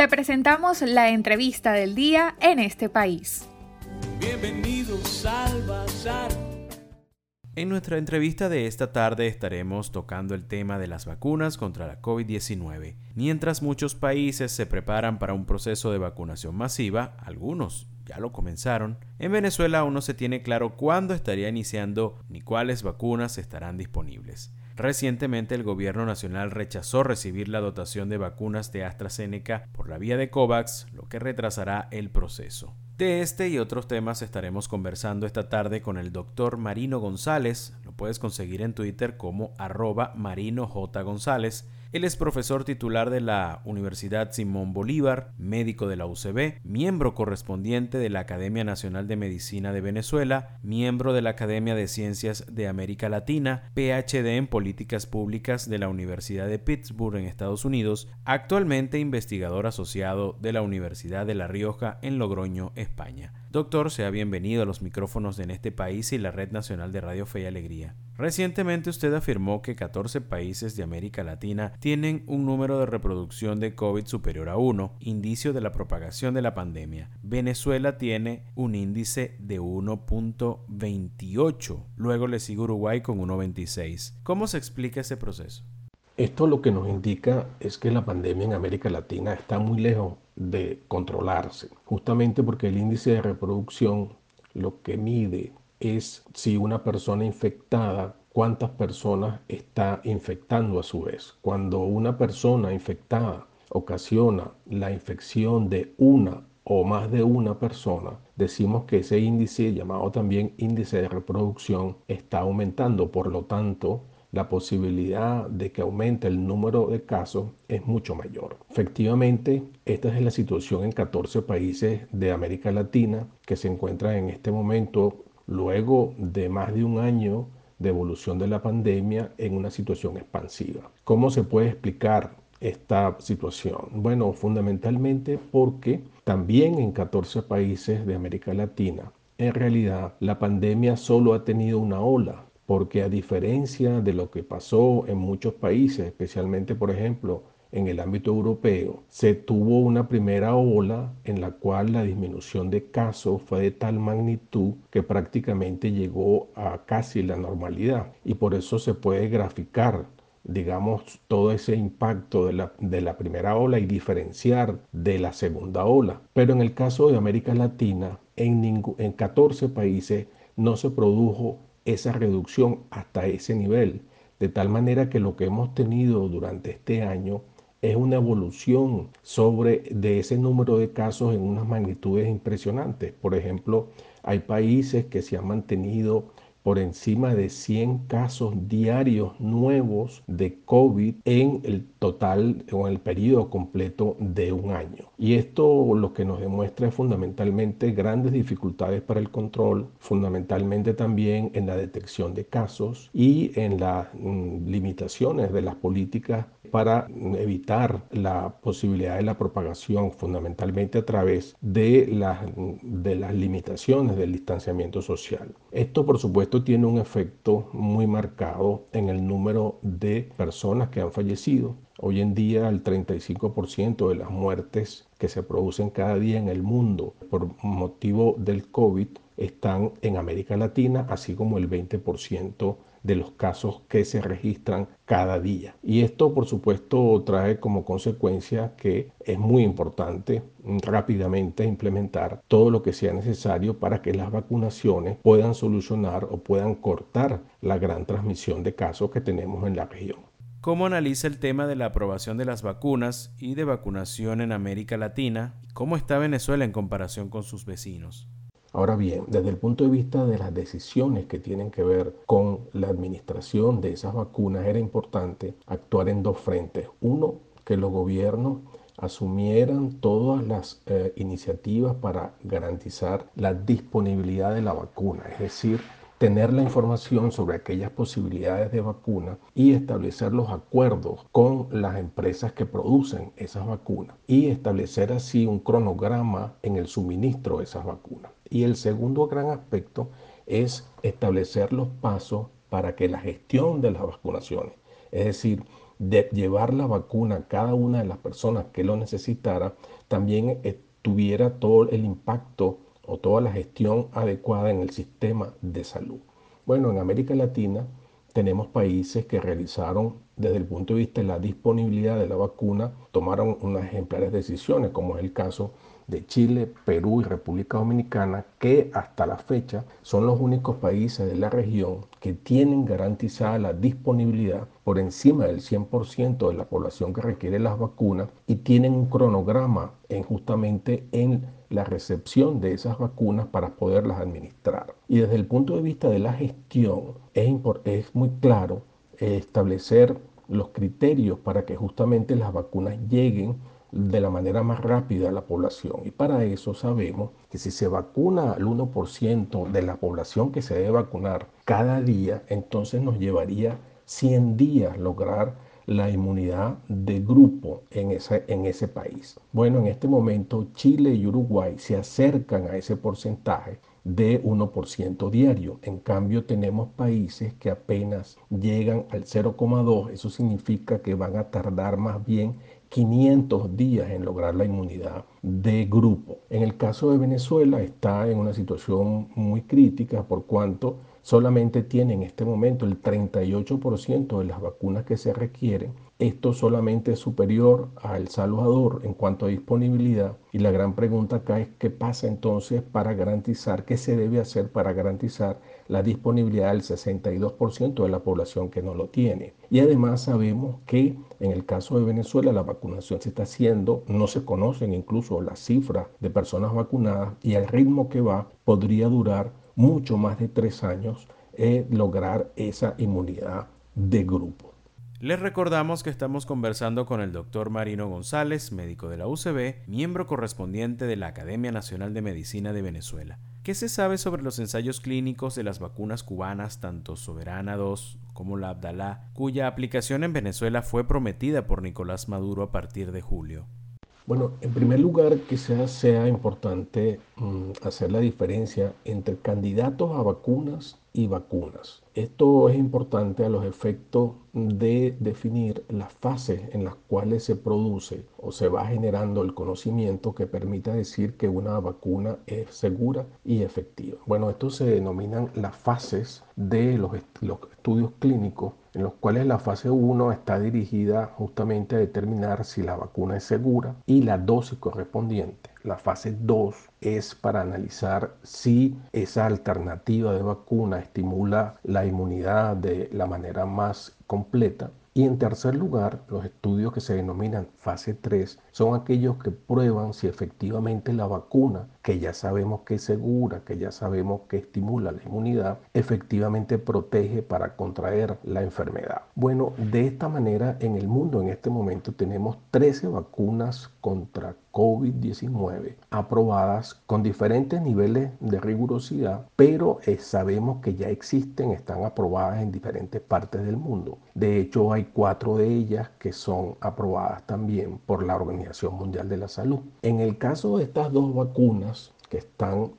Te presentamos la entrevista del día en este país. Bienvenidos al Bazar. En nuestra entrevista de esta tarde estaremos tocando el tema de las vacunas contra la COVID-19. Mientras muchos países se preparan para un proceso de vacunación masiva, algunos ya lo comenzaron, en Venezuela aún no se tiene claro cuándo estaría iniciando ni cuáles vacunas estarán disponibles. Recientemente el gobierno nacional rechazó recibir la dotación de vacunas de AstraZeneca por la vía de COVAX, lo que retrasará el proceso. De este y otros temas estaremos conversando esta tarde con el doctor Marino González. Lo puedes conseguir en Twitter como arroba Marino J. González él es profesor titular de la Universidad Simón Bolívar, médico de la UCB, miembro correspondiente de la Academia Nacional de Medicina de Venezuela, miembro de la Academia de Ciencias de América Latina, PhD en Políticas Públicas de la Universidad de Pittsburgh en Estados Unidos, actualmente investigador asociado de la Universidad de La Rioja en Logroño, España. Doctor, sea bienvenido a los micrófonos en este país y la Red Nacional de Radio Fe y Alegría. Recientemente usted afirmó que 14 países de América Latina tienen un número de reproducción de COVID superior a 1, indicio de la propagación de la pandemia. Venezuela tiene un índice de 1.28, luego le sigue Uruguay con 1.26. ¿Cómo se explica ese proceso? Esto lo que nos indica es que la pandemia en América Latina está muy lejos de controlarse, justamente porque el índice de reproducción lo que mide es si una persona infectada, cuántas personas está infectando a su vez. Cuando una persona infectada ocasiona la infección de una o más de una persona, decimos que ese índice, llamado también índice de reproducción, está aumentando. Por lo tanto, la posibilidad de que aumente el número de casos es mucho mayor. Efectivamente, esta es la situación en 14 países de América Latina que se encuentran en este momento, luego de más de un año de evolución de la pandemia, en una situación expansiva. ¿Cómo se puede explicar esta situación? Bueno, fundamentalmente porque también en 14 países de América Latina, en realidad la pandemia solo ha tenido una ola porque a diferencia de lo que pasó en muchos países, especialmente por ejemplo en el ámbito europeo, se tuvo una primera ola en la cual la disminución de casos fue de tal magnitud que prácticamente llegó a casi la normalidad y por eso se puede graficar digamos, todo ese impacto de la, de la, primera ola y diferenciar de la segunda ola. Pero en el caso de América Latina, en, en 14 países no se produjo esa reducción hasta ese nivel. De tal manera que lo que hemos tenido durante este año es una evolución sobre de ese número de casos en unas magnitudes impresionantes. Por ejemplo, hay países que se han mantenido por encima de 100 casos diarios nuevos de COVID en el total o en el periodo completo de un año. Y esto lo que nos demuestra es fundamentalmente grandes dificultades para el control, fundamentalmente también en la detección de casos y en las mm, limitaciones de las políticas para evitar la posibilidad de la propagación, fundamentalmente a través de las, limitaciones del distanciamiento social. Esto, por supuesto, tiene un efecto muy marcado en el número de personas que han fallecido. Hoy en día el 35% de las muertes que se producen cada día en el mundo por motivo del COVID están en América Latina, así como el 20% de los casos que se registran cada día. Y esto, por supuesto, trae como consecuencia que es muy importante rápidamente implementar todo lo que sea necesario para que las vacunaciones puedan solucionar o puedan cortar la gran transmisión de casos que tenemos en la región. ¿Cómo analiza el tema de la aprobación de las vacunas y de vacunación en América Latina? ¿Cómo está Venezuela en comparación con sus vecinos? Ahora bien, desde el punto de vista de las decisiones que tienen que ver con la administración de esas vacunas, era importante actuar en dos frentes. Uno, que los gobiernos asumieran todas las eh, iniciativas para garantizar la disponibilidad de la vacuna, es decir, tener la información sobre aquellas posibilidades de vacuna y establecer los acuerdos con las empresas que producen esas vacunas y establecer así un cronograma en el suministro de esas vacunas. Y el segundo gran aspecto es establecer los pasos para que la gestión de las vacunaciones, es decir, de llevar la vacuna a cada una de las personas que lo necesitara, también tuviera todo el impacto o toda la gestión adecuada en el sistema de salud. Bueno, en América Latina tenemos países que realizaron desde el punto de vista de la disponibilidad de la vacuna, tomaron unas ejemplares decisiones, como es el caso de Chile, Perú y República Dominicana, que hasta la fecha son los únicos países de la región que tienen garantizada la disponibilidad por encima del 100% de la población que requiere las vacunas y tienen un cronograma en justamente en la recepción de esas vacunas para poderlas administrar. Y desde el punto de vista de la gestión, es, es muy claro establecer los criterios para que justamente las vacunas lleguen de la manera más rápida a la población. Y para eso sabemos que si se vacuna al 1% de la población que se debe vacunar cada día, entonces nos llevaría 100 días lograr la inmunidad de grupo en ese, en ese país. Bueno, en este momento Chile y Uruguay se acercan a ese porcentaje de 1% diario. En cambio, tenemos países que apenas llegan al 0,2. Eso significa que van a tardar más bien 500 días en lograr la inmunidad de grupo. En el caso de Venezuela está en una situación muy crítica por cuanto solamente tiene en este momento el 38% de las vacunas que se requieren. Esto solamente es superior a El Salvador en cuanto a disponibilidad. Y la gran pregunta acá es qué pasa entonces para garantizar, qué se debe hacer para garantizar la disponibilidad del 62% de la población que no lo tiene. Y además sabemos que en el caso de Venezuela la vacunación se está haciendo, no se conocen incluso las cifras de personas vacunadas y al ritmo que va podría durar mucho más de tres años eh, lograr esa inmunidad de grupo. Les recordamos que estamos conversando con el doctor Marino González, médico de la UCB, miembro correspondiente de la Academia Nacional de Medicina de Venezuela. ¿Qué se sabe sobre los ensayos clínicos de las vacunas cubanas, tanto Soberana 2 como la Abdalá, cuya aplicación en Venezuela fue prometida por Nicolás Maduro a partir de julio? Bueno, en primer lugar, quizás sea importante mm, hacer la diferencia entre candidatos a vacunas y vacunas. Esto es importante a los efectos de definir las fases en las cuales se produce o se va generando el conocimiento que permita decir que una vacuna es segura y efectiva. Bueno, esto se denominan las fases de los, estudios clínicos en los cuales la fase 1 está dirigida justamente a determinar si la vacuna es segura y la dosis correspondiente. La fase 2 es para analizar si esa alternativa de vacuna estimula la inmunidad de la manera más completa y en tercer lugar, los estudios que se denominan fase 3 son aquellos que prueban si efectivamente la vacuna, que ya sabemos que es segura, que ya sabemos que estimula la inmunidad, efectivamente protege para contraer la enfermedad. Bueno, de esta manera en el mundo en este momento tenemos 13 vacunas contra COVID-19 aprobadas con diferentes niveles de rigurosidad, pero eh, sabemos que ya existen, están aprobadas en diferentes partes del mundo. De hecho, hay cuatro de ellas que son aprobadas también por la Organización Mundial de la Salud. En el caso de estas dos vacunas que están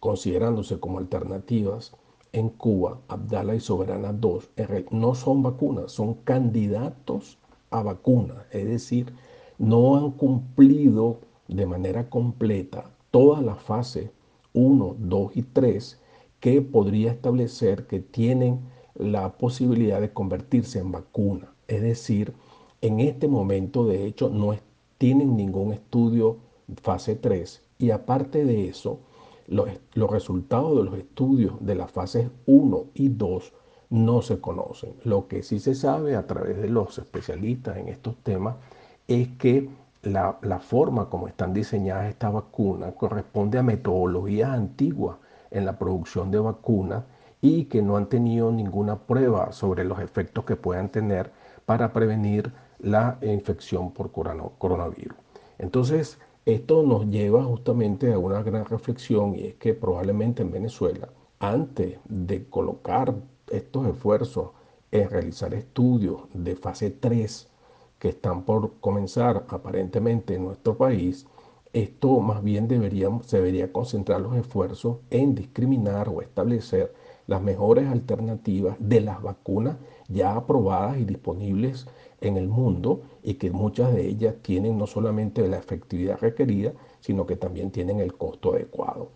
considerándose como alternativas, en Cuba, Abdala y Soberana 2, no son vacunas, son candidatos a vacunas, es decir, no han cumplido de manera completa toda la fase 1, 2 y 3 que podría establecer que tienen la posibilidad de convertirse en vacuna. Es decir, en este momento de hecho no tienen ningún estudio fase 3 y aparte de eso, los, los resultados de los estudios de las fases 1 y 2 no se conocen. Lo que sí se sabe a través de los especialistas en estos temas es que la, forma como están diseñadas estas vacunas corresponde a metodologías antiguas en la producción de vacunas y que no han tenido ninguna prueba sobre los efectos que puedan tener para prevenir la infección por coronavirus. Entonces, esto nos lleva justamente a una gran reflexión y es que probablemente en Venezuela, antes de colocar estos esfuerzos en realizar estudios de fase 3 que están por comenzar aparentemente en nuestro país, esto más bien deberíamos, se debería concentrar los esfuerzos en discriminar o establecer las mejores alternativas de las vacunas ya aprobadas y disponibles en el mundo y que muchas de ellas tienen no solamente la efectividad requerida, sino que también tienen el costo adecuado.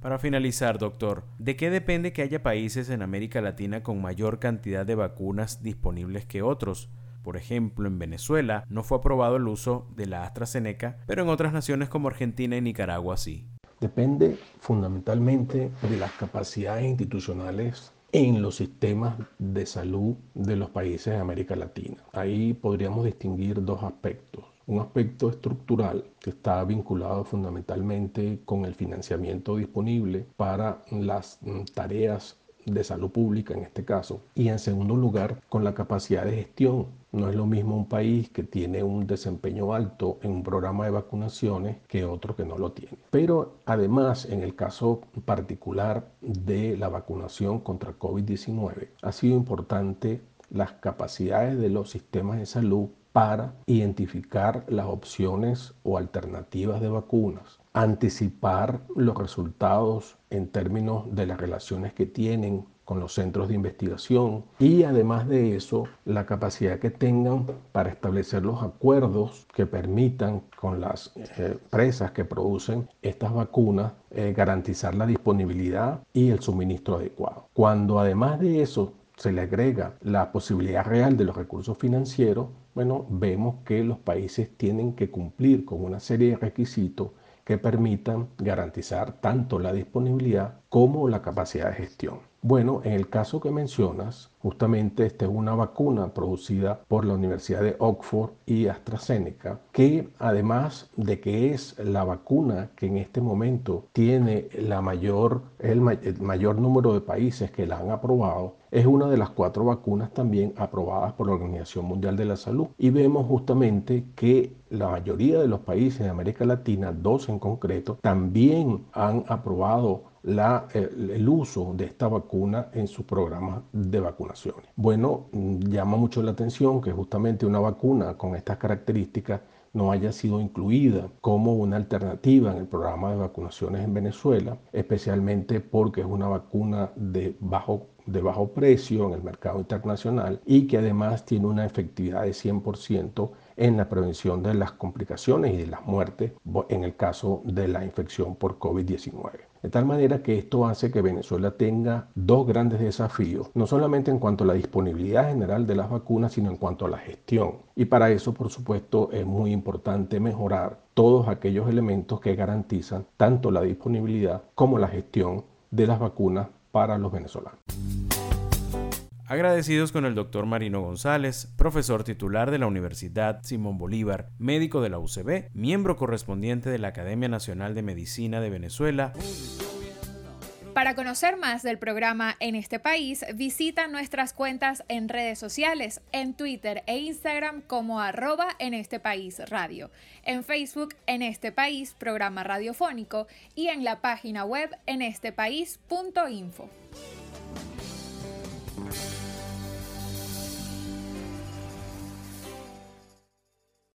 Para finalizar, doctor, ¿de qué depende que haya países en América Latina con mayor cantidad de vacunas disponibles que otros? Por ejemplo, en Venezuela no fue aprobado el uso de la AstraZeneca, pero en otras naciones como Argentina y Nicaragua sí. Depende fundamentalmente de las capacidades institucionales en los sistemas de salud de los países de América Latina. Ahí podríamos distinguir dos aspectos. Un aspecto estructural que está vinculado fundamentalmente con el financiamiento disponible para las tareas de salud pública en este caso. Y en segundo lugar, con la capacidad de gestión no es lo mismo un país que tiene un desempeño alto en un programa de vacunaciones que otro que no lo tiene. Pero además, en el caso particular de la vacunación contra COVID-19, ha sido importante las capacidades de los sistemas de salud para identificar las opciones o alternativas de vacunas, anticipar los resultados en términos de las relaciones que tienen con los centros de investigación y además de eso la capacidad que tengan para establecer los acuerdos que permitan con las eh, empresas que producen estas vacunas eh, garantizar la disponibilidad y el suministro adecuado. Cuando además de eso se le agrega la posibilidad real de los recursos financieros, bueno, vemos que los países tienen que cumplir con una serie de requisitos que permitan garantizar tanto la disponibilidad como la capacidad de gestión. Bueno, en el caso que mencionas, justamente esta es una vacuna producida por la Universidad de Oxford y AstraZeneca, que además de que es la vacuna que en este momento tiene la mayor, el, mayor número de países que la han aprobado, es una de las cuatro vacunas también aprobadas por la Organización Mundial de la Salud. Y vemos justamente que la mayoría de los países de América Latina, dos en concreto, también han aprobado el, uso de esta vacuna en su programa de vacunaciones. Bueno, llama mucho la atención que justamente una vacuna con estas características no haya sido incluida como una alternativa en el programa de vacunaciones en Venezuela, especialmente porque es una vacuna de bajo, de bajo precio en el mercado internacional y que además tiene una efectividad de 100% en la prevención de las complicaciones y de las muertes en el caso de la infección por COVID-19. De tal manera que esto hace que Venezuela tenga dos grandes desafíos, no solamente en cuanto a la disponibilidad general de las vacunas, sino en cuanto a la gestión. Y para eso, por supuesto, es muy importante mejorar todos aquellos elementos que garantizan tanto la disponibilidad como la gestión de las vacunas para los venezolanos. Agradecidos con el doctor Marino González, profesor titular de la Universidad Simón Bolívar, médico de la UCB, miembro correspondiente de la Academia Nacional de Medicina de Venezuela. Para conocer más del programa en este país, visita nuestras cuentas en redes sociales, en Twitter e Instagram como arroba en este país radio, en Facebook en este país programa radiofónico y en la página web en estepaís.info.